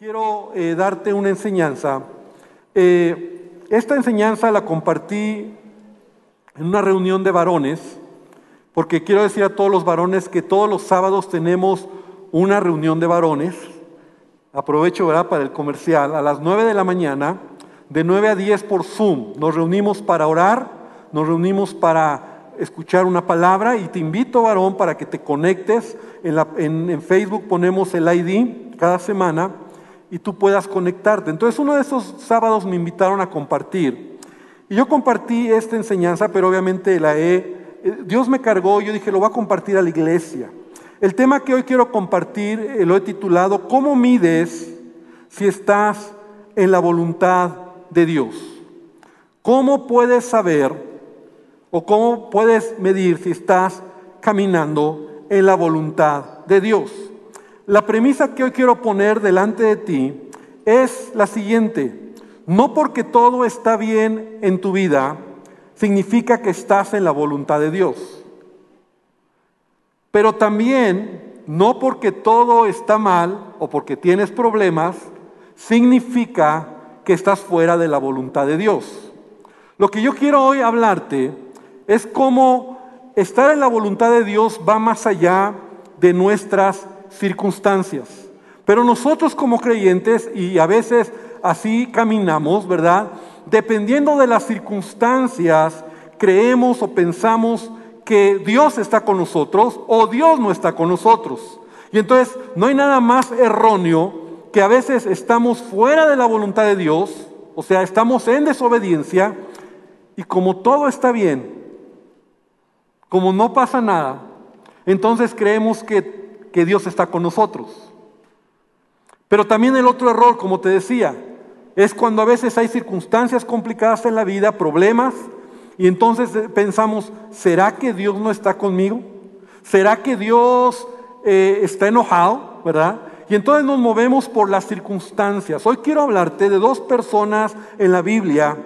quiero eh, darte una enseñanza. Eh, esta enseñanza la compartí en una reunión de varones, porque quiero decir a todos los varones que todos los sábados tenemos una reunión de varones. Aprovecho ¿verdad? para el comercial. A las 9 de la mañana, de 9 a 10 por Zoom, nos reunimos para orar, nos reunimos para escuchar una palabra y te invito, varón, para que te conectes. En, en Facebook ponemos el ID cada semana y tú puedas conectarte. Entonces uno de esos sábados me invitaron a compartir. Y yo compartí esta enseñanza, pero obviamente la he... Eh, Dios me cargó, yo dije, lo voy a compartir a la iglesia. El tema que hoy quiero compartir eh, lo he titulado, ¿cómo mides si estás en la voluntad de Dios? ¿Cómo puedes saber o cómo puedes medir si estás caminando en la voluntad de Dios? La premisa que hoy quiero poner delante de ti es la siguiente. No porque todo está bien en tu vida, significa que estás en la voluntad de Dios. Pero también, no porque todo está mal o porque tienes problemas, significa que estás fuera de la voluntad de Dios. Lo que yo quiero hoy hablarte es cómo estar en la voluntad de Dios va más allá de nuestras circunstancias. Pero nosotros como creyentes, y a veces así caminamos, ¿verdad? Dependiendo de las circunstancias, creemos o pensamos que Dios está con nosotros o Dios no está con nosotros. Y entonces no hay nada más erróneo que a veces estamos fuera de la voluntad de Dios, o sea, estamos en desobediencia, y como todo está bien, como no pasa nada, entonces creemos que que Dios está con nosotros. Pero también el otro error, como te decía, es cuando a veces hay circunstancias complicadas en la vida, problemas, y entonces pensamos, ¿será que Dios no está conmigo? ¿Será que Dios eh, está enojado? ¿Verdad? Y entonces nos movemos por las circunstancias. Hoy quiero hablarte de dos personas en la Biblia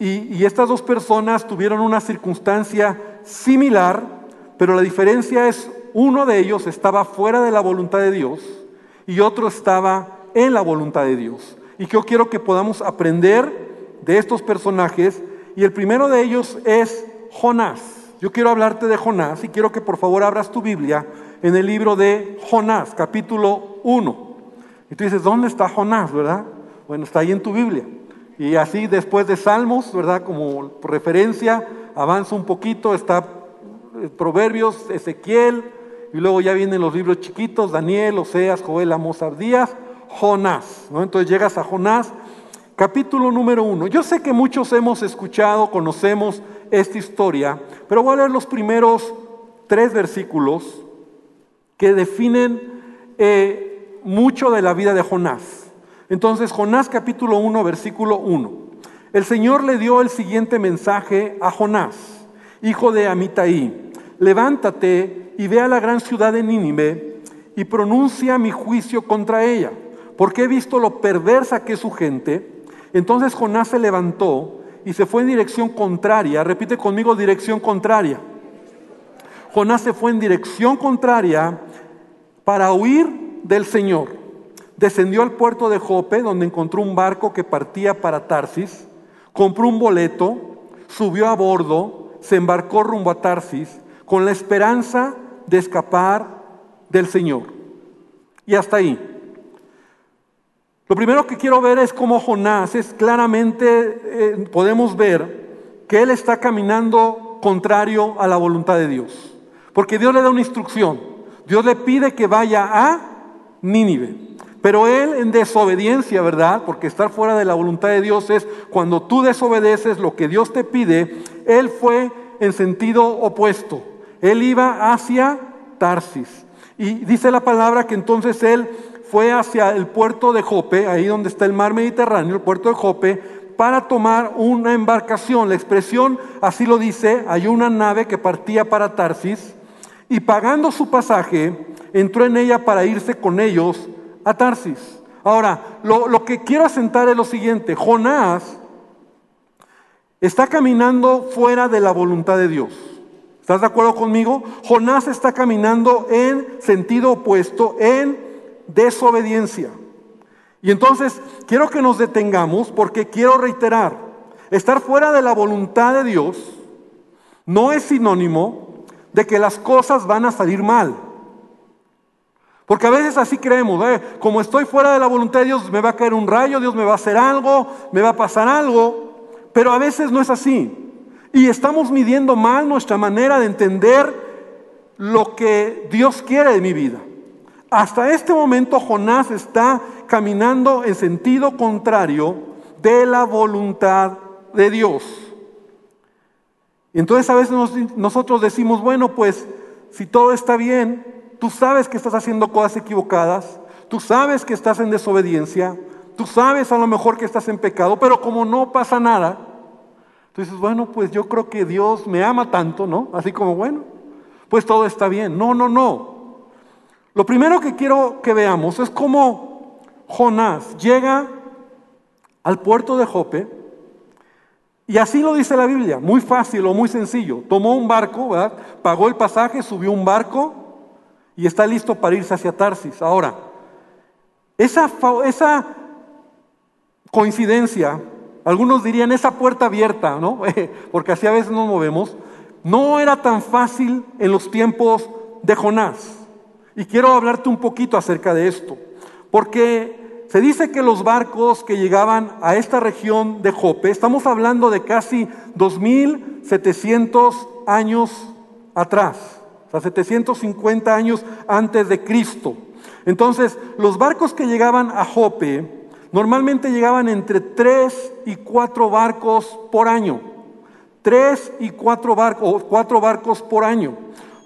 y, y estas dos personas tuvieron una circunstancia similar, pero la diferencia es uno de ellos estaba fuera de la voluntad de Dios y otro estaba en la voluntad de Dios. Y yo quiero que podamos aprender de estos personajes. Y el primero de ellos es Jonás. Yo quiero hablarte de Jonás y quiero que por favor abras tu Biblia en el libro de Jonás, capítulo 1. Y tú dices, ¿dónde está Jonás, verdad? Bueno, está ahí en tu Biblia. Y así después de Salmos, ¿verdad? Como referencia, avanza un poquito, está eh, Proverbios, Ezequiel, y luego ya vienen los libros chiquitos, Daniel, Oseas, Joel, Amos, Abdías, Jonás. Entonces llegas a Jonás, capítulo número uno. Yo sé que muchos hemos escuchado, conocemos esta historia, pero voy a leer los primeros tres versículos que definen eh, mucho de la vida de Jonás. Entonces, Jonás capítulo 1, versículo 1. El Señor le dio el siguiente mensaje a Jonás, hijo de Amitai. Levántate y ve a la gran ciudad de Nínive y pronuncia mi juicio contra ella, porque he visto lo perversa que es su gente. Entonces Jonás se levantó y se fue en dirección contraria. Repite conmigo dirección contraria. Jonás se fue en dirección contraria para huir del Señor. Descendió al puerto de Jope, donde encontró un barco que partía para Tarsis, compró un boleto, subió a bordo, se embarcó rumbo a Tarsis, con la esperanza de escapar del Señor. Y hasta ahí. Lo primero que quiero ver es cómo Jonás es claramente, eh, podemos ver que él está caminando contrario a la voluntad de Dios. Porque Dios le da una instrucción. Dios le pide que vaya a Nínive. Pero él en desobediencia, ¿verdad? Porque estar fuera de la voluntad de Dios es cuando tú desobedeces lo que Dios te pide, él fue en sentido opuesto. Él iba hacia Tarsis. Y dice la palabra que entonces él fue hacia el puerto de Jope, ahí donde está el mar Mediterráneo, el puerto de Jope, para tomar una embarcación. La expresión así lo dice, hay una nave que partía para Tarsis y pagando su pasaje, entró en ella para irse con ellos a Tarsis. Ahora, lo, lo que quiero asentar es lo siguiente, Jonás está caminando fuera de la voluntad de Dios. ¿Estás de acuerdo conmigo? Jonás está caminando en sentido opuesto, en desobediencia. Y entonces quiero que nos detengamos porque quiero reiterar, estar fuera de la voluntad de Dios no es sinónimo de que las cosas van a salir mal. Porque a veces así creemos, ¿eh? como estoy fuera de la voluntad de Dios, me va a caer un rayo, Dios me va a hacer algo, me va a pasar algo, pero a veces no es así. Y estamos midiendo mal nuestra manera de entender lo que Dios quiere de mi vida. Hasta este momento Jonás está caminando en sentido contrario de la voluntad de Dios. Entonces a veces nosotros decimos, bueno, pues si todo está bien, tú sabes que estás haciendo cosas equivocadas, tú sabes que estás en desobediencia, tú sabes a lo mejor que estás en pecado, pero como no pasa nada, dices, bueno, pues yo creo que Dios me ama tanto, ¿no? Así como, bueno, pues todo está bien. No, no, no. Lo primero que quiero que veamos es cómo Jonás llega al puerto de Jope, y así lo dice la Biblia, muy fácil o muy sencillo. Tomó un barco, pagó el pasaje, subió un barco y está listo para irse hacia Tarsis. Ahora, esa, esa coincidencia, algunos dirían esa puerta abierta, ¿no? Porque así a veces nos movemos, no era tan fácil en los tiempos de Jonás. Y quiero hablarte un poquito acerca de esto, porque se dice que los barcos que llegaban a esta región de Jope, estamos hablando de casi 2700 años atrás, o sea, 750 años antes de Cristo. Entonces, los barcos que llegaban a Jope normalmente llegaban entre 3 y 4 barcos por año. 3 y 4 barcos, 4 barcos por año.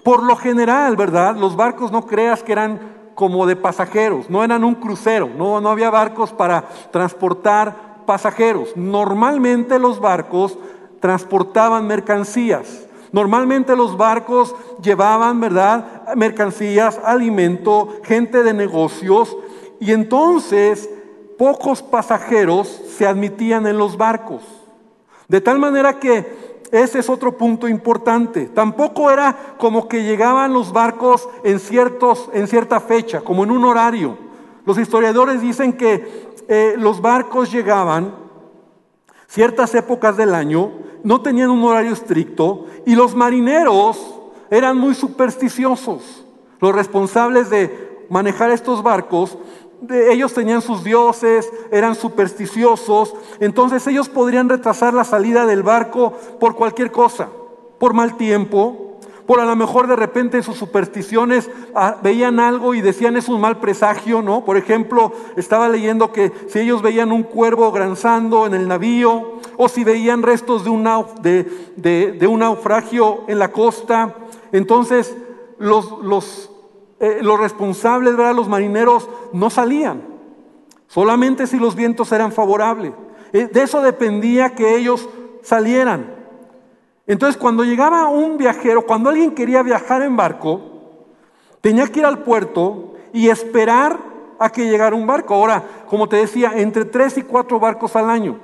Por lo general, ¿verdad? Los barcos no creas que eran como de pasajeros, no eran un crucero, no, no había barcos para transportar pasajeros. Normalmente los barcos transportaban mercancías. Normalmente los barcos llevaban, ¿verdad? Mercancías, alimento, gente de negocios. Y entonces pocos pasajeros se admitían en los barcos. De tal manera que ese es otro punto importante. Tampoco era como que llegaban los barcos en, ciertos, en cierta fecha, como en un horario. Los historiadores dicen que eh, los barcos llegaban ciertas épocas del año, no tenían un horario estricto y los marineros eran muy supersticiosos. Los responsables de manejar estos barcos ellos tenían sus dioses, eran supersticiosos, entonces ellos podrían retrasar la salida del barco por cualquier cosa, por mal tiempo, por a lo mejor de repente en sus supersticiones ah, veían algo y decían es un mal presagio, ¿no? Por ejemplo, estaba leyendo que si ellos veían un cuervo granzando en el navío, o si veían restos de un, de, un naufragio en la costa, entonces los, los eh, los responsables, ¿verdad? los marineros, no salían. Solamente si los vientos eran favorables. Eh, de eso dependía que ellos salieran. Entonces, cuando llegaba un viajero, cuando alguien quería viajar en barco, tenía que ir al puerto y esperar a que llegara un barco. Ahora, como te decía, entre tres y cuatro barcos al año.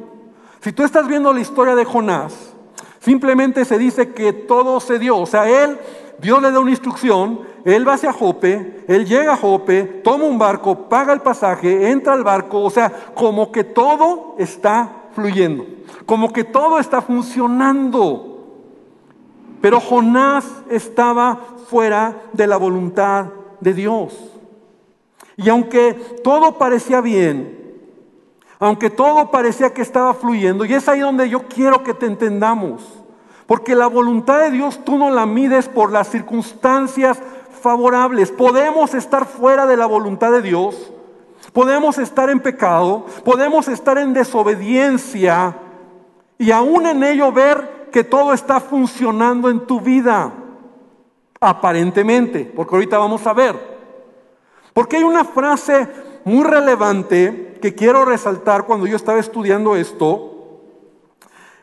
Si tú estás viendo la historia de Jonás, simplemente se dice que todo se dio. O sea, él Dios le da una instrucción, él va hacia Jope, él llega a Jope, toma un barco, paga el pasaje, entra al barco, o sea, como que todo está fluyendo, como que todo está funcionando. Pero Jonás estaba fuera de la voluntad de Dios. Y aunque todo parecía bien, aunque todo parecía que estaba fluyendo, y es ahí donde yo quiero que te entendamos, porque la voluntad de Dios tú no la mides por las circunstancias favorables. Podemos estar fuera de la voluntad de Dios, podemos estar en pecado, podemos estar en desobediencia y aún en ello ver que todo está funcionando en tu vida. Aparentemente, porque ahorita vamos a ver. Porque hay una frase muy relevante que quiero resaltar cuando yo estaba estudiando esto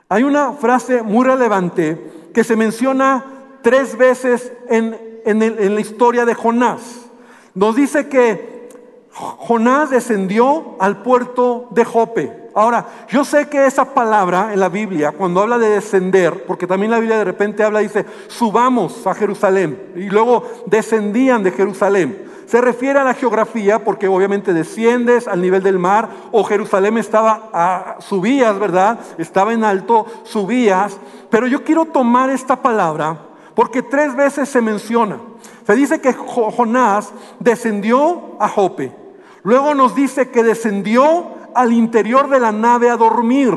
hay una frase muy relevante que se menciona tres veces en, la historia de Jonás. Nos dice que Jonás descendió al puerto de Jope. Ahora, yo sé que esa palabra en la Biblia, cuando habla de descender, porque también la Biblia de repente habla, dice, subamos a Jerusalén, y luego descendían de Jerusalén. Se refiere a la geografía, porque obviamente desciendes al nivel del mar, o Jerusalén estaba, a, subías, ¿verdad? Estaba en alto, subías. Pero yo quiero tomar esta palabra, porque tres veces se menciona. Se dice que Jonás descendió a Jope. Luego nos dice que descendió al interior de la nave a dormir.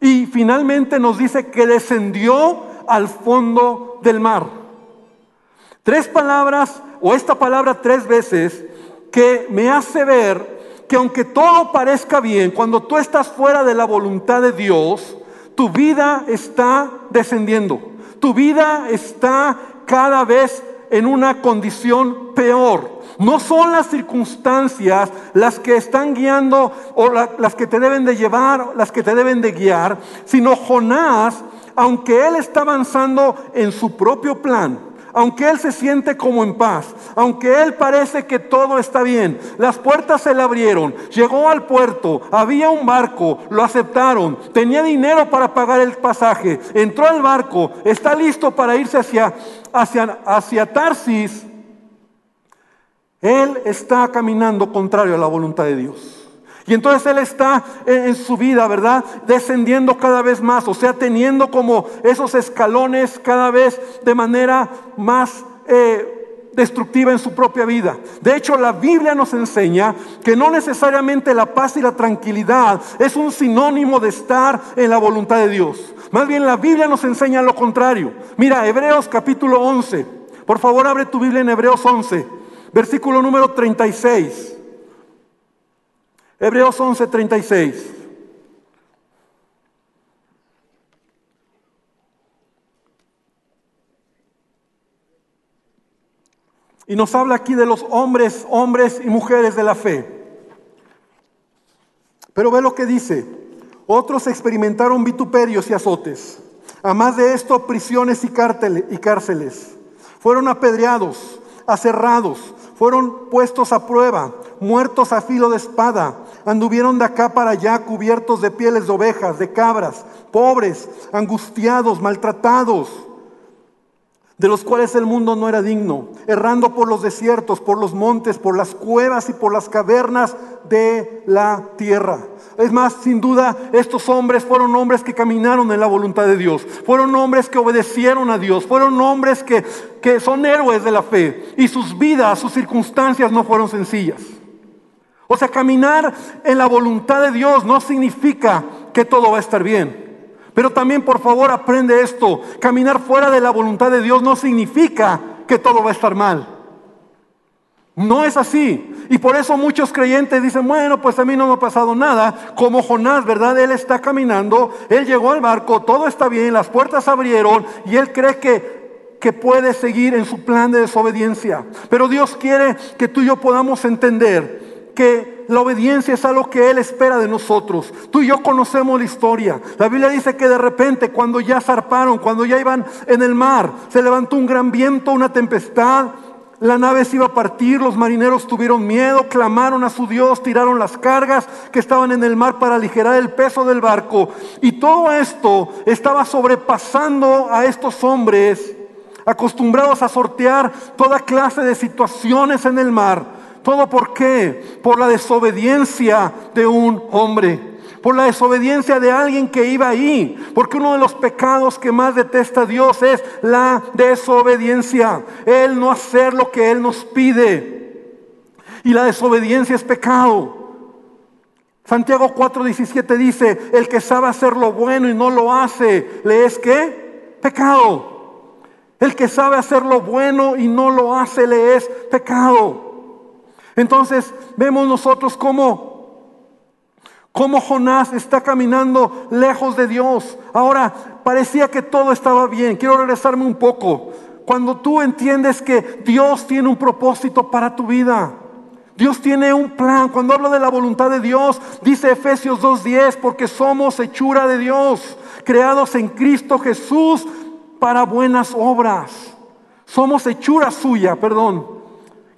Y finalmente nos dice que descendió al fondo del mar. Tres palabras, o esta palabra tres veces, que me hace ver que aunque todo parezca bien, cuando tú estás fuera de la voluntad de Dios, tu vida está descendiendo. Tu vida está cada vez en una condición peor. No son las circunstancias las que están guiando o las que te deben de llevar, las que te deben de guiar, sino Jonás, aunque él está avanzando en su propio plan, aunque él se siente como en paz, aunque él parece que todo está bien, las puertas se le abrieron, llegó al puerto, había un barco, lo aceptaron, tenía dinero para pagar el pasaje, entró al barco, está listo para irse hacia, hacia, hacia Tarsis él está caminando contrario a la voluntad de Dios. Y entonces Él está en su vida, ¿verdad? Descendiendo cada vez más, o sea, teniendo como esos escalones cada vez de manera más eh, destructiva en su propia vida. De hecho, la Biblia nos enseña que no necesariamente la paz y la tranquilidad es un sinónimo de estar en la voluntad de Dios. Más bien la Biblia nos enseña lo contrario. Mira, Hebreos capítulo 11. Por favor, abre tu Biblia en Hebreos 11. Versículo número 36. Hebreos 11, 36. Y nos habla aquí de los hombres, hombres y mujeres de la fe. Pero ve lo que dice. Otros experimentaron vituperios y azotes. A más de esto, prisiones y cárceles. Fueron apedreados, aserrados, fueron puestos a prueba, muertos a filo de espada, anduvieron de acá para allá cubiertos de pieles de ovejas, de cabras, pobres, angustiados, maltratados, de los cuales el mundo no era digno, errando por los desiertos, por los montes, por las cuevas y por las cavernas de la tierra. Es más, sin duda, estos hombres fueron hombres que caminaron en la voluntad de Dios. Fueron hombres que obedecieron a Dios. Fueron hombres que, que son héroes de la fe. Y sus vidas, sus circunstancias no fueron sencillas. O sea, caminar en la voluntad de Dios no significa que todo va a estar bien. Pero también, por favor, aprende esto. Caminar fuera de la voluntad de Dios no significa que todo va a estar mal. No es así. Y por eso muchos creyentes dicen, bueno, pues a mí no me ha pasado nada. Como Jonás, ¿verdad? Él está caminando, él llegó al barco, todo está bien, las puertas abrieron y él cree que, que puede seguir en su plan de desobediencia. Pero Dios quiere que tú y yo podamos entender que la obediencia es algo que Él espera de nosotros. Tú y yo conocemos la historia. La Biblia dice que de repente cuando ya zarparon, cuando ya iban en el mar, se levantó un gran viento, una tempestad la nave se iba a partir, los marineros tuvieron miedo, clamaron a su Dios, tiraron las cargas que estaban en el mar para aligerar el peso del barco. Y todo esto estaba sobrepasando a estos hombres acostumbrados a sortear toda clase de situaciones en el mar. ¿Todo por qué? Por la desobediencia de un hombre por la desobediencia de alguien que iba ahí. Porque uno de los pecados que más detesta Dios es la desobediencia. El no hacer lo que Él nos pide. Y la desobediencia es pecado. Santiago 4:17 dice, el que sabe hacer lo bueno y no lo hace, ¿le es qué? Pecado. El que sabe hacer lo bueno y no lo hace, le es pecado. Entonces vemos nosotros cómo Cómo Jonás está caminando lejos de Dios. Ahora, parecía que todo estaba bien. Quiero regresarme un poco. Cuando tú entiendes que Dios tiene un propósito para tu vida. Dios tiene un plan. Cuando hablo de la voluntad de Dios, dice Efesios 2.10, porque somos hechura de Dios, creados en Cristo Jesús para buenas obras. Somos hechura suya, perdón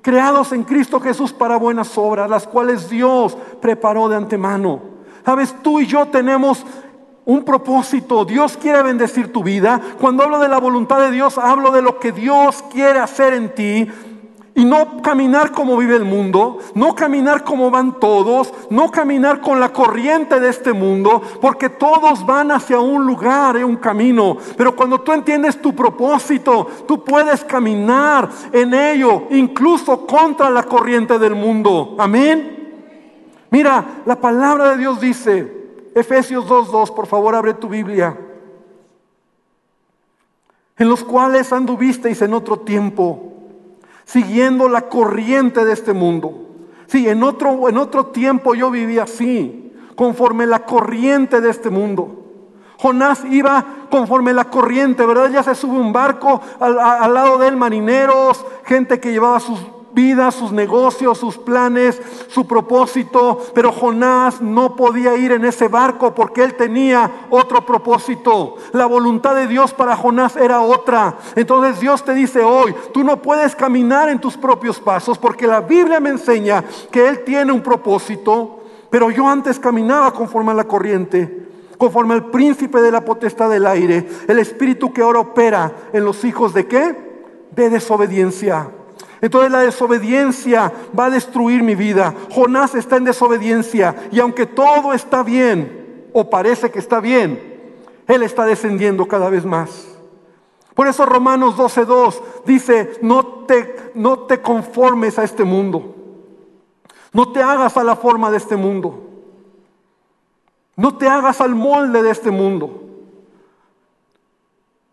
creados en Cristo Jesús para buenas obras, las cuales Dios preparó de antemano. Sabes, tú y yo tenemos un propósito. Dios quiere bendecir tu vida. Cuando hablo de la voluntad de Dios, hablo de lo que Dios quiere hacer en ti. Y no caminar como vive el mundo, no caminar como van todos, no caminar con la corriente de este mundo, porque todos van hacia un lugar, un camino. Pero cuando tú entiendes tu propósito, tú puedes caminar en ello, incluso contra la corriente del mundo. Amén. Mira, la palabra de Dios dice, Efesios 2.2, por favor abre tu Biblia, en los cuales anduvisteis en otro tiempo siguiendo la corriente de este mundo. Sí, en otro, en otro tiempo yo vivía así, conforme la corriente de este mundo. Jonás iba conforme la corriente, ¿verdad? Ya se sube un barco, al, al lado de él marineros, gente que llevaba sus vida, sus negocios, sus planes, su propósito. Pero Jonás no podía ir en ese barco porque él tenía otro propósito. La voluntad de Dios para Jonás era otra. Entonces Dios te dice hoy, tú no puedes caminar en tus propios pasos porque la Biblia me enseña que Él tiene un propósito. Pero yo antes caminaba conforme a la corriente conforme al príncipe de la potestad del aire, el espíritu que ahora opera en los hijos de qué? De desobediencia. Entonces la desobediencia va a destruir mi vida. Jonás está en desobediencia y aunque todo está bien, o parece que está bien, él está descendiendo cada vez más. Por eso Romanos 12.2 dice, no te, no te conformes a este mundo. No te hagas a la forma de este mundo. No te hagas al molde de este mundo.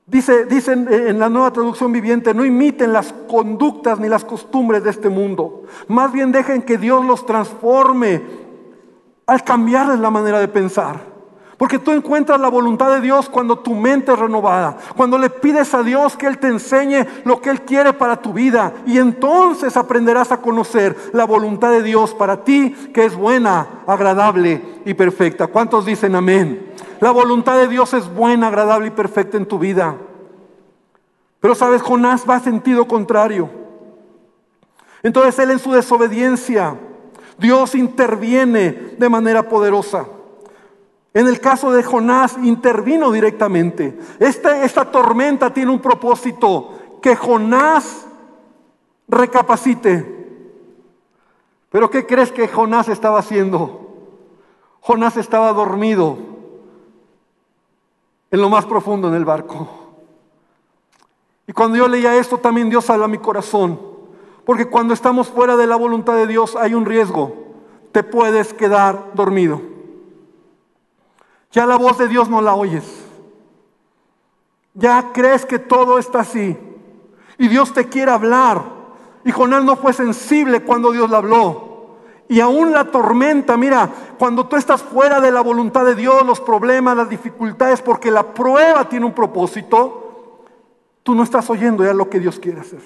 Dice, dicen en la nueva traducción viviente, no imiten las conductas ni las costumbres de este mundo. Más bien dejen que Dios los transforme al cambiarles la manera de pensar. Porque tú encuentras la voluntad de Dios cuando tu mente es renovada, cuando le pides a Dios que Él te enseñe lo que Él quiere para tu vida. Y entonces aprenderás a conocer la voluntad de Dios para ti, que es buena, agradable y perfecta. ¿Cuántos dicen amén? La voluntad de Dios es buena, agradable y perfecta en tu vida. Pero sabes, Jonás va a sentido contrario. Entonces él en su desobediencia, Dios interviene de manera poderosa. En el caso de Jonás intervino directamente. Esta, esta tormenta tiene un propósito, que Jonás recapacite. Pero ¿qué crees que Jonás estaba haciendo? Jonás estaba dormido en lo más profundo en el barco. Y cuando yo leía esto, también Dios habla a mi corazón. Porque cuando estamos fuera de la voluntad de Dios hay un riesgo. Te puedes quedar dormido. Ya la voz de Dios no la oyes. Ya crees que todo está así. Y Dios te quiere hablar. Y Jonás no fue sensible cuando Dios le habló. Y aún la tormenta, mira, cuando tú estás fuera de la voluntad de Dios, los problemas, las dificultades, porque la prueba tiene un propósito, tú no estás oyendo ya lo que Dios quiere hacer.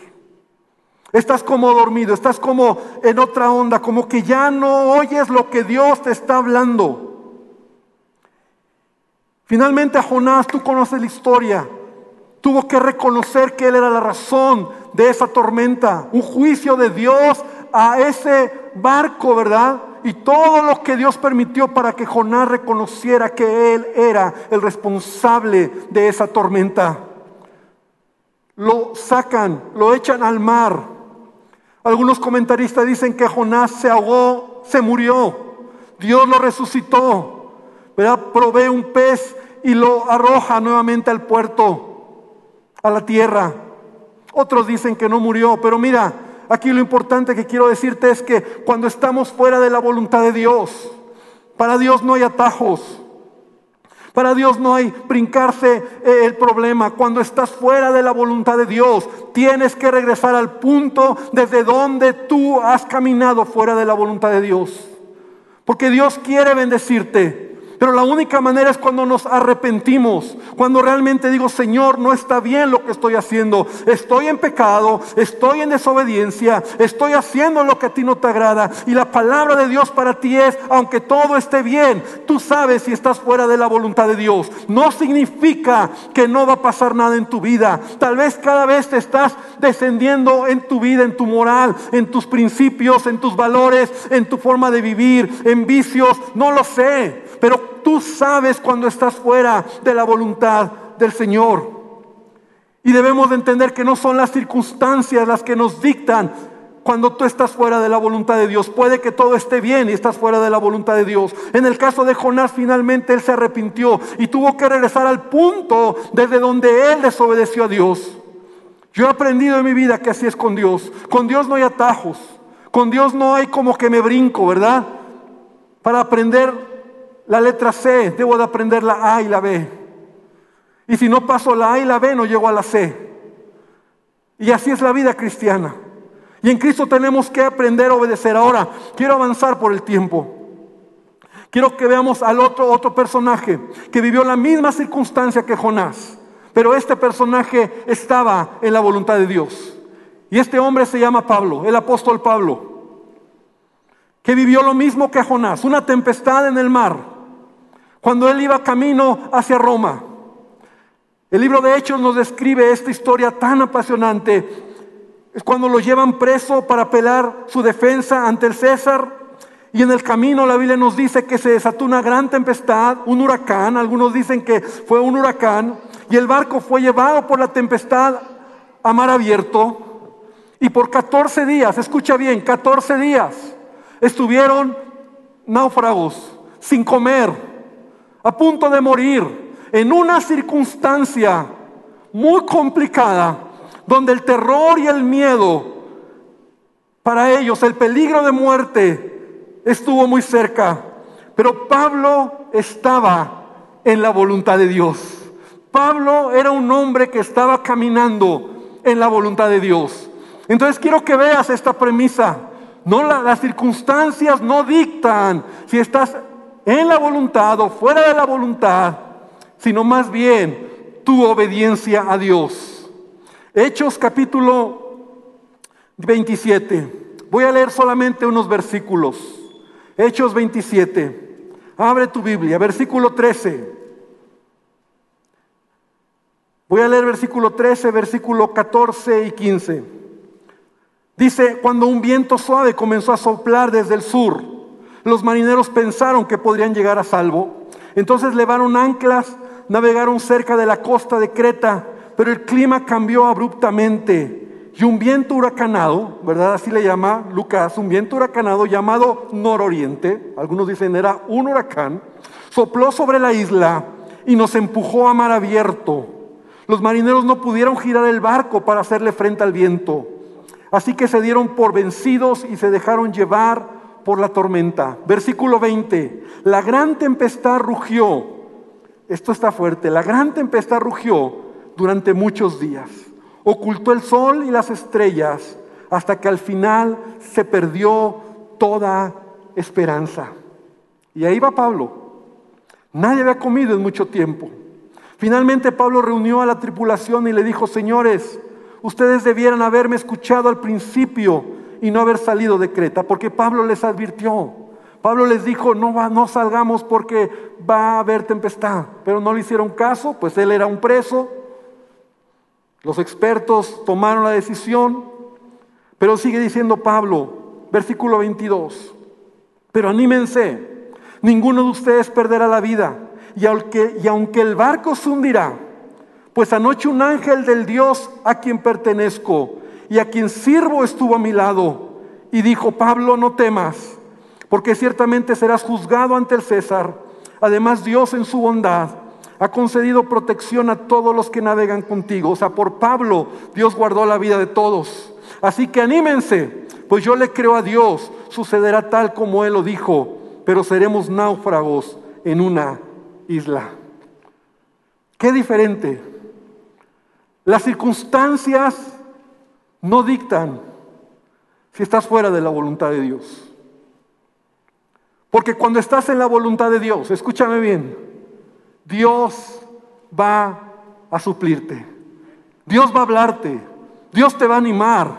Estás como dormido, estás como en otra onda, como que ya no oyes lo que Dios te está hablando. Finalmente a Jonás, tú conoces la historia, tuvo que reconocer que él era la razón de esa tormenta, un juicio de Dios a ese barco, ¿verdad? Y todo lo que Dios permitió para que Jonás reconociera que él era el responsable de esa tormenta. Lo sacan, lo echan al mar. Algunos comentaristas dicen que Jonás se ahogó, se murió. Dios lo resucitó, ¿verdad? Provee un pez y lo arroja nuevamente al puerto, a la tierra. Otros dicen que no murió, pero mira, aquí lo importante que quiero decirte es que cuando estamos fuera de la voluntad de Dios, para Dios no hay atajos. Para Dios no hay brincarse eh, el problema. Cuando estás fuera de la voluntad de Dios, tienes que regresar al punto desde donde tú has caminado fuera de la voluntad de Dios. Porque Dios quiere bendecirte. Pero la única manera es cuando nos arrepentimos, cuando realmente digo, Señor, no está bien lo que estoy haciendo, estoy en pecado, estoy en desobediencia, estoy haciendo lo que a ti no te agrada. Y la palabra de Dios para ti es, aunque todo esté bien, tú sabes si estás fuera de la voluntad de Dios. No significa que no va a pasar nada en tu vida. Tal vez cada vez te estás descendiendo en tu vida, en tu moral, en tus principios, en tus valores, en tu forma de vivir, en vicios, no lo sé. Pero tú sabes cuando estás fuera de la voluntad del Señor. Y debemos de entender que no son las circunstancias las que nos dictan cuando tú estás fuera de la voluntad de Dios. Puede que todo esté bien y estás fuera de la voluntad de Dios. En el caso de Jonás, finalmente él se arrepintió y tuvo que regresar al punto desde donde él desobedeció a Dios. Yo he aprendido en mi vida que así es con Dios. Con Dios no hay atajos. Con Dios no hay como que me brinco, ¿verdad? Para aprender la letra C, debo de aprender la A y la B. Y si no paso la A y la B, no llego a la C. Y así es la vida cristiana. Y en Cristo tenemos que aprender a obedecer. Ahora, quiero avanzar por el tiempo. Quiero que veamos al otro, otro personaje que vivió la misma circunstancia que Jonás. Pero este personaje estaba en la voluntad de Dios. Y este hombre se llama Pablo, el apóstol Pablo, que vivió lo mismo que Jonás, una tempestad en el mar cuando él iba camino hacia Roma. El libro de Hechos nos describe esta historia tan apasionante. Es cuando lo llevan preso para apelar su defensa ante el César. Y en el camino la Biblia nos dice que se desató una gran tempestad, un huracán. Algunos dicen que fue un huracán. Y el barco fue llevado por la tempestad a mar abierto. Y por 14 días, escucha bien, 14 días estuvieron náufragos, sin comer, a punto de morir en una circunstancia muy complicada, donde el terror y el miedo para ellos, el peligro de muerte estuvo muy cerca. Pero Pablo estaba en la voluntad de Dios. Pablo era un hombre que estaba caminando en la voluntad de Dios. Entonces quiero que veas esta premisa. No las circunstancias no dictan si estás en la voluntad o fuera de la voluntad, sino más bien tu obediencia a Dios. Hechos capítulo 27. Voy a leer solamente unos versículos. Hechos 27. Abre tu Biblia, versículo 13. Voy a leer versículo 13, versículo 14 y 15. Dice, cuando un viento suave comenzó a soplar desde el sur, los marineros pensaron que podrían llegar a salvo. Entonces levaron anclas, navegaron cerca de la costa de Creta, pero el clima cambió abruptamente y un viento huracanado, ¿verdad? Así le llama Lucas, un viento huracanado llamado nororiente, algunos dicen era un huracán, sopló sobre la isla y nos empujó a mar abierto. Los marineros no pudieron girar el barco para hacerle frente al viento, así que se dieron por vencidos y se dejaron llevar por la tormenta. Versículo 20, la gran tempestad rugió, esto está fuerte, la gran tempestad rugió durante muchos días, ocultó el sol y las estrellas hasta que al final se perdió toda esperanza. Y ahí va Pablo. Nadie había comido en mucho tiempo. Finalmente Pablo reunió a la tripulación y le dijo, señores, ustedes debieran haberme escuchado al principio y no haber salido de Creta, porque Pablo les advirtió. Pablo les dijo, no, va, no salgamos porque va a haber tempestad, pero no le hicieron caso, pues él era un preso. Los expertos tomaron la decisión, pero sigue diciendo Pablo, versículo 22, pero anímense, ninguno de ustedes perderá la vida, y aunque, y aunque el barco se hundirá, pues anoche un ángel del Dios a quien pertenezco, y a quien sirvo estuvo a mi lado y dijo, Pablo, no temas, porque ciertamente serás juzgado ante el César. Además, Dios en su bondad ha concedido protección a todos los que navegan contigo. O sea, por Pablo Dios guardó la vida de todos. Así que anímense, pues yo le creo a Dios, sucederá tal como Él lo dijo, pero seremos náufragos en una isla. Qué diferente. Las circunstancias no dictan si estás fuera de la voluntad de Dios. Porque cuando estás en la voluntad de Dios, escúchame bien, Dios va a suplirte. Dios va a hablarte. Dios te va a animar.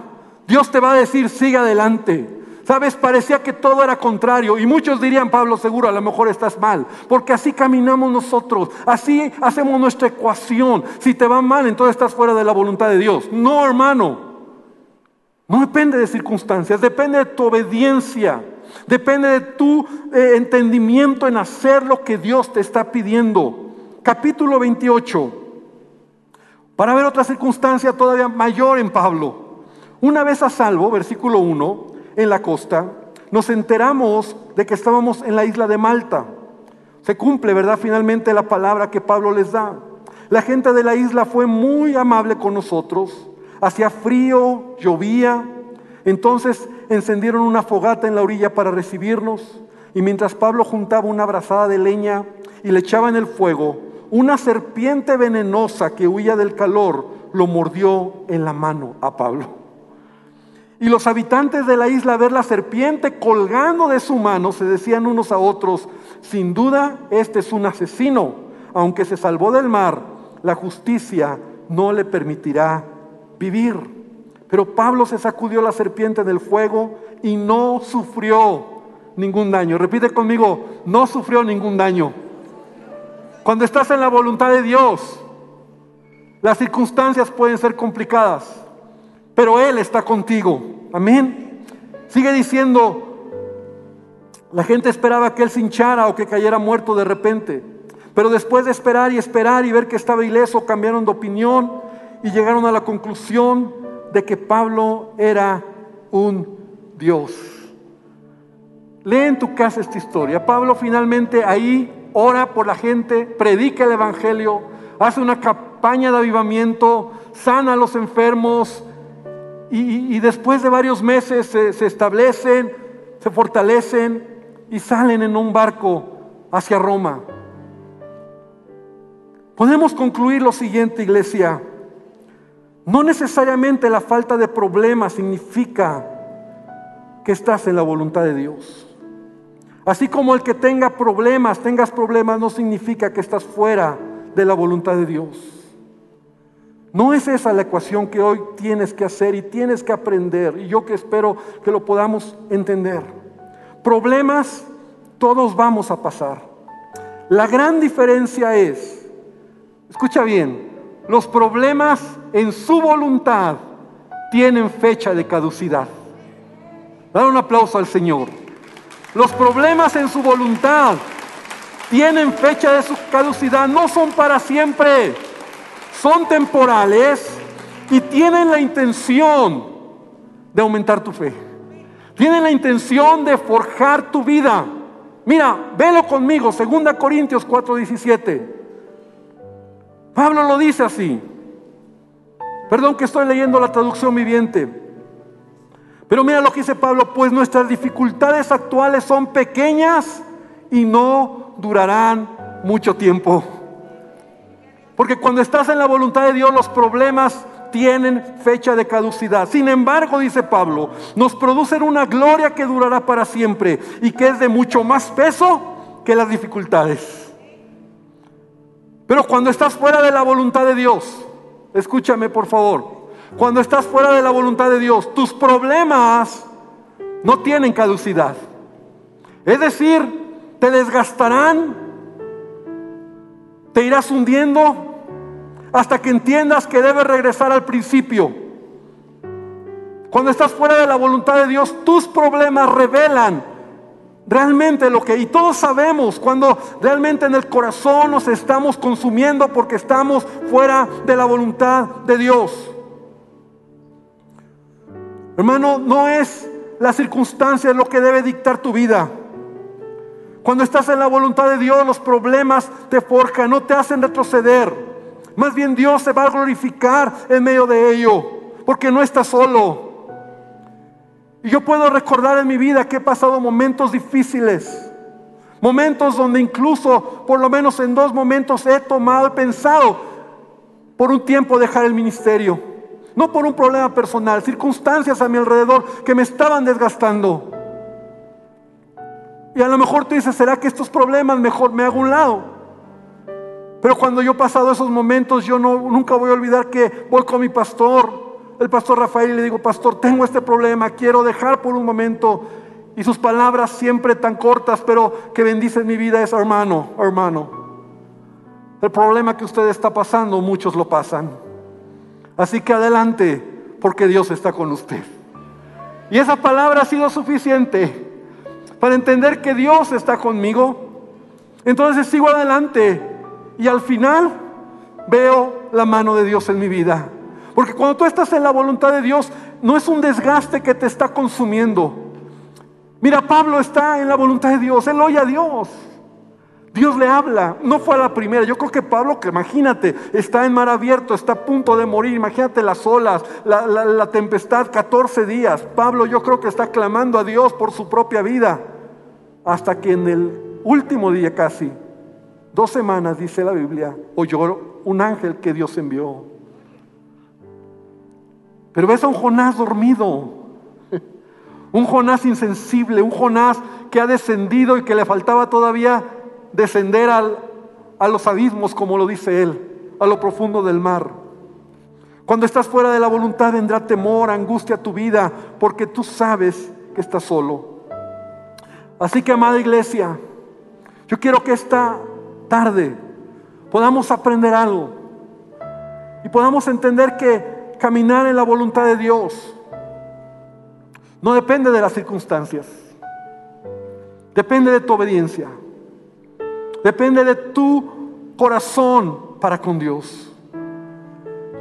Dios te va a decir, sigue adelante. Sabes, parecía que todo era contrario. Y muchos dirían, Pablo, seguro, a lo mejor estás mal. Porque así caminamos nosotros. Así hacemos nuestra ecuación. Si te va mal, entonces estás fuera de la voluntad de Dios. No, hermano. No depende de circunstancias, depende de tu obediencia. Depende de tu eh, entendimiento en hacer lo que Dios te está pidiendo. Capítulo 28. Para ver otra circunstancia todavía mayor en Pablo. Una vez a salvo, versículo 1, en la costa, nos enteramos de que estábamos en la isla de Malta. Se cumple, ¿verdad? Finalmente la palabra que Pablo les da. La gente de la isla fue muy amable con nosotros. Hacía frío, llovía. Entonces encendieron una fogata en la orilla para recibirnos. Y mientras Pablo juntaba una brazada de leña y le echaba en el fuego, una serpiente venenosa que huía del calor lo mordió en la mano a Pablo. Y los habitantes de la isla ver la serpiente colgando de su mano se decían unos a otros, sin duda este es un asesino, aunque se salvó del mar, la justicia no le permitirá vivir. Pero Pablo se sacudió la serpiente del fuego y no sufrió ningún daño. Repite conmigo, no sufrió ningún daño. Cuando estás en la voluntad de Dios, las circunstancias pueden ser complicadas, pero Él está contigo. Amén. Sigue diciendo, la gente esperaba que Él se hinchara o que cayera muerto de repente, pero después de esperar y esperar y ver que estaba ileso, cambiaron de opinión y llegaron a la conclusión de que Pablo era un Dios. Lee en tu casa esta historia. Pablo finalmente ahí ora por la gente, predica el Evangelio, hace una campaña de avivamiento, sana a los enfermos y, después de varios meses se, se establecen, se fortalecen y salen en un barco hacia Roma. Podemos concluir lo siguiente, iglesia. No necesariamente la falta de problemas significa que estás en la voluntad de Dios. Así como el que tenga problemas, tengas problemas, no significa que estás fuera de la voluntad de Dios. No es esa la ecuación que hoy tienes que hacer y tienes que aprender. Y yo que espero que lo podamos entender. Problemas todos vamos a pasar. La gran diferencia es, escucha bien, los problemas en su voluntad tienen fecha de caducidad. Dar un aplauso al Señor. Los problemas en su voluntad tienen fecha de su caducidad, no son para siempre, son temporales y tienen la intención de aumentar tu fe. Tienen la intención de forjar tu vida. Mira, velo conmigo, 2 Corintios 4:17. Pablo lo dice así. Perdón que estoy leyendo la traducción viviente. Pero mira lo que dice Pablo, pues nuestras dificultades actuales son pequeñas y no durarán mucho tiempo. Porque cuando estás en la voluntad de Dios, los problemas tienen fecha de caducidad. Sin embargo, dice Pablo, nos producen una gloria que durará para siempre y que es de mucho más peso que las dificultades. Pero cuando estás fuera de la voluntad de Dios, escúchame por favor, cuando estás fuera de la voluntad de Dios, tus problemas no tienen caducidad. Es decir, te desgastarán, te irás hundiendo hasta que entiendas que debes regresar al principio. Cuando estás fuera de la voluntad de Dios, tus problemas revelan realmente lo que, y todos sabemos cuando realmente en el corazón nos estamos consumiendo porque estamos fuera de la voluntad de Dios. Hermano, no es la circunstancia lo que debe dictar tu vida. Cuando estás en la voluntad de Dios, los problemas te forjan, no te hacen retroceder. Más bien Dios se va a glorificar en medio de ello, porque no estás solo. Y yo puedo recordar en mi vida que he pasado momentos difíciles, momentos donde incluso, por lo menos en dos momentos, he tomado, pensado por un tiempo dejar el ministerio no por un problema personal, circunstancias a mi alrededor que me estaban desgastando. Y a lo mejor tú dices, ¿será que estos problemas mejor me hago un lado? Pero cuando yo he pasado esos momentos, yo no, nunca voy a olvidar que voy con mi pastor, el pastor Rafael, le digo, pastor, tengo este problema, quiero dejar por un momento. Y sus palabras siempre tan cortas, pero que bendicen mi vida es, hermano, hermano. El problema que usted está pasando, muchos lo pasan. Así que adelante, porque Dios está con usted. Y esa palabra ha sido suficiente para entender que Dios está conmigo. Entonces sigo adelante y al final veo la mano de Dios en mi vida. Porque cuando tú estás en la voluntad de Dios, no es un desgaste que te está consumiendo. Mira, Pablo está en la voluntad de Dios, él oye a Dios. Dios le habla, no fue a la primera. Yo creo que Pablo, que imagínate, está en mar abierto, está a punto de morir. Imagínate las olas, la, la, tempestad, 14 días. Pablo, yo creo que está clamando a Dios por su propia vida. Hasta que en el último día casi, dos semanas, dice la Biblia, oyó un ángel que Dios envió. Pero ves a un Jonás dormido, un Jonás insensible, un Jonás que ha descendido y que le faltaba todavía descender a los abismos, como lo dice él, a lo profundo del mar. Cuando estás fuera de la voluntad vendrá temor, angustia a tu vida, porque tú sabes que estás solo. Así que, amada iglesia, yo quiero que esta tarde podamos aprender algo y podamos entender que caminar en la voluntad de Dios no depende de las circunstancias, depende de tu obediencia. Depende de tu corazón para con Dios.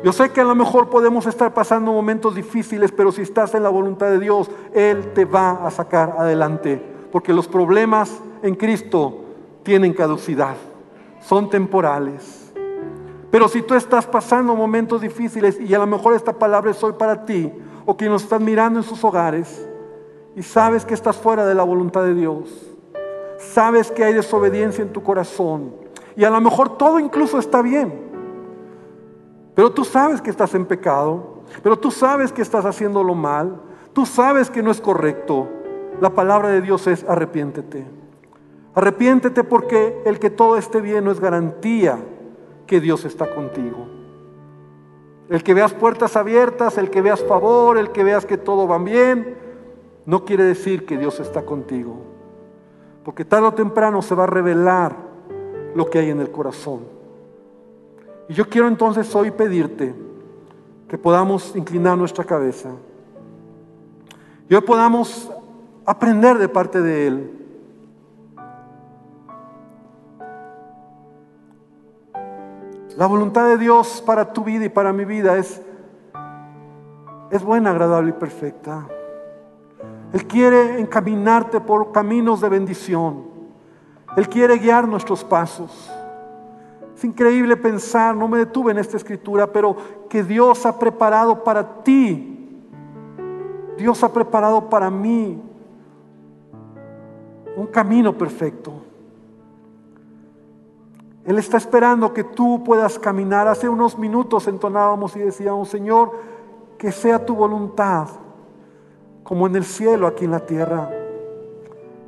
Yo sé que a lo mejor podemos estar pasando momentos difíciles, pero si estás en la voluntad de Dios, Él te va a sacar adelante. Porque los problemas en Cristo tienen caducidad, son temporales. Pero si tú estás pasando momentos difíciles y a lo mejor esta palabra es hoy para ti, o que nos están mirando en sus hogares y sabes que estás fuera de la voluntad de Dios, sabes que hay desobediencia en tu corazón. Y a lo mejor todo incluso está bien. Pero tú sabes que estás en pecado. Pero tú sabes que estás haciéndolo mal. Tú sabes que no es correcto. La palabra de Dios es arrepiéntete. Arrepiéntete porque el que todo esté bien no es garantía que Dios está contigo. El que veas puertas abiertas, el que veas favor, el que veas que todo va bien, no quiere decir que Dios está contigo. Porque tarde o temprano se va a revelar lo que hay en el corazón. Y yo quiero entonces hoy pedirte que podamos inclinar nuestra cabeza. Y hoy podamos aprender de parte de Él. La voluntad de Dios para tu vida y para mi vida es, es buena, agradable y perfecta. Él quiere encaminarte por caminos de bendición. Él quiere guiar nuestros pasos. Es increíble pensar, no me detuve en esta escritura, pero que Dios ha preparado para ti, Dios ha preparado para mí un camino perfecto. Él está esperando que tú puedas caminar. Hace unos minutos entonábamos y decíamos, Señor, que sea tu voluntad como en el cielo, aquí en la tierra.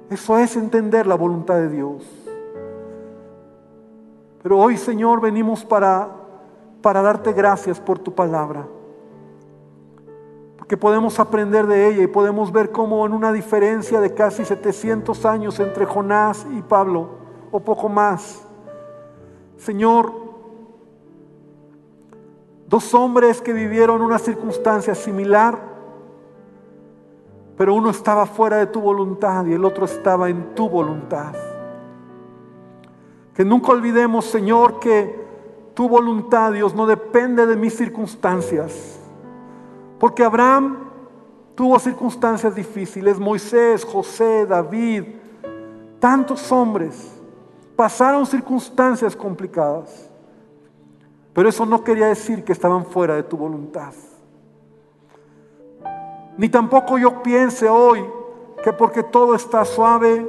Eso es entender la voluntad de Dios. Pero hoy, Señor, venimos para, para darte gracias por tu palabra. Porque podemos aprender de ella y podemos ver cómo en una diferencia de casi 700 años entre Jonás y Pablo, o poco más, Señor, dos hombres que vivieron una circunstancia similar, pero uno estaba fuera de tu voluntad y el otro estaba en tu voluntad. Que nunca olvidemos, Señor, que tu voluntad, Dios, no depende de mis circunstancias. Porque Abraham tuvo circunstancias difíciles, Moisés, José, David, tantos hombres pasaron circunstancias complicadas. Pero eso no quería decir que estaban fuera de tu voluntad. Ni tampoco yo piense hoy que porque todo está suave,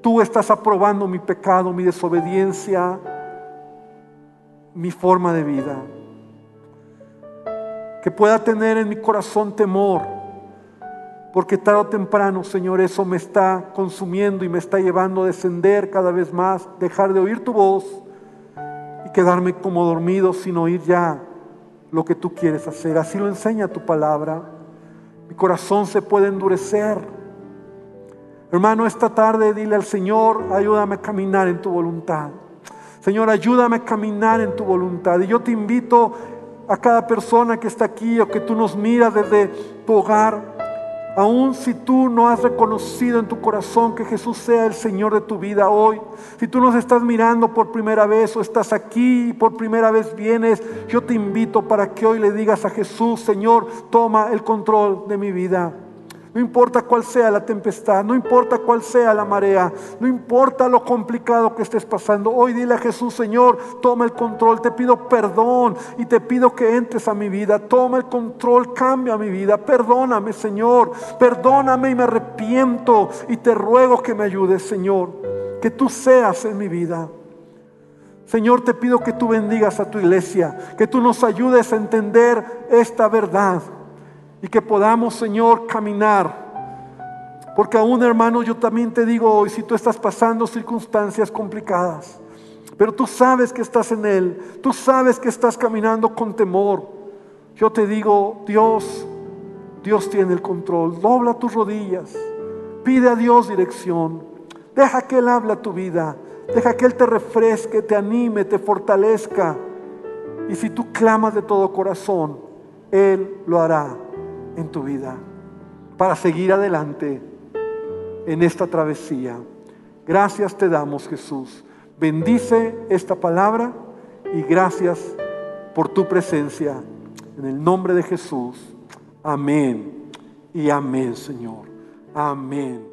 tú estás aprobando mi pecado, mi desobediencia, mi forma de vida. Que pueda tener en mi corazón temor porque tarde o temprano, Señor, eso me está consumiendo y me está llevando a descender cada vez más, dejar de oír tu voz y quedarme como dormido sin oír ya lo que tú quieres hacer. Así lo enseña tu palabra. Mi corazón se puede endurecer. Hermano, esta tarde dile al Señor, ayúdame a caminar en tu voluntad. Señor, ayúdame a caminar en tu voluntad. Y yo te invito a cada persona que está aquí o que tú nos miras desde tu hogar, Aún si tú no has reconocido en tu corazón que Jesús sea el Señor de tu vida hoy, si tú nos estás mirando por primera vez o estás aquí y por primera vez vienes, yo te invito para que hoy le digas a Jesús, Señor, toma el control de mi vida. No importa cuál sea la tempestad, no importa cuál sea la marea, no importa lo complicado que estés pasando. Hoy dile a Jesús, Señor, toma el control, te pido perdón y te pido que entres a mi vida. Toma el control, cambia mi vida. Perdóname, Señor, perdóname y me arrepiento y te ruego que me ayudes, Señor, que tú seas en mi vida. Señor, te pido que tú bendigas a tu iglesia, que tú nos ayudes a entender esta verdad y que podamos, Señor, caminar. Porque aún, hermano, yo también te digo hoy, si tú estás pasando circunstancias complicadas, pero tú sabes que estás en Él, tú sabes que estás caminando con temor, yo te digo, Dios, Dios tiene el control. Dobla tus rodillas, pide a Dios dirección, deja que Él hable a tu vida, deja que Él te refresque, te anime, te fortalezca. Y si tú clamas de todo corazón, Él lo hará en tu vida para seguir adelante en esta travesía. Gracias te damos, Jesús. Bendice esta palabra y gracias por tu presencia. En el nombre de Jesús. Amén y amén, Señor. Amén.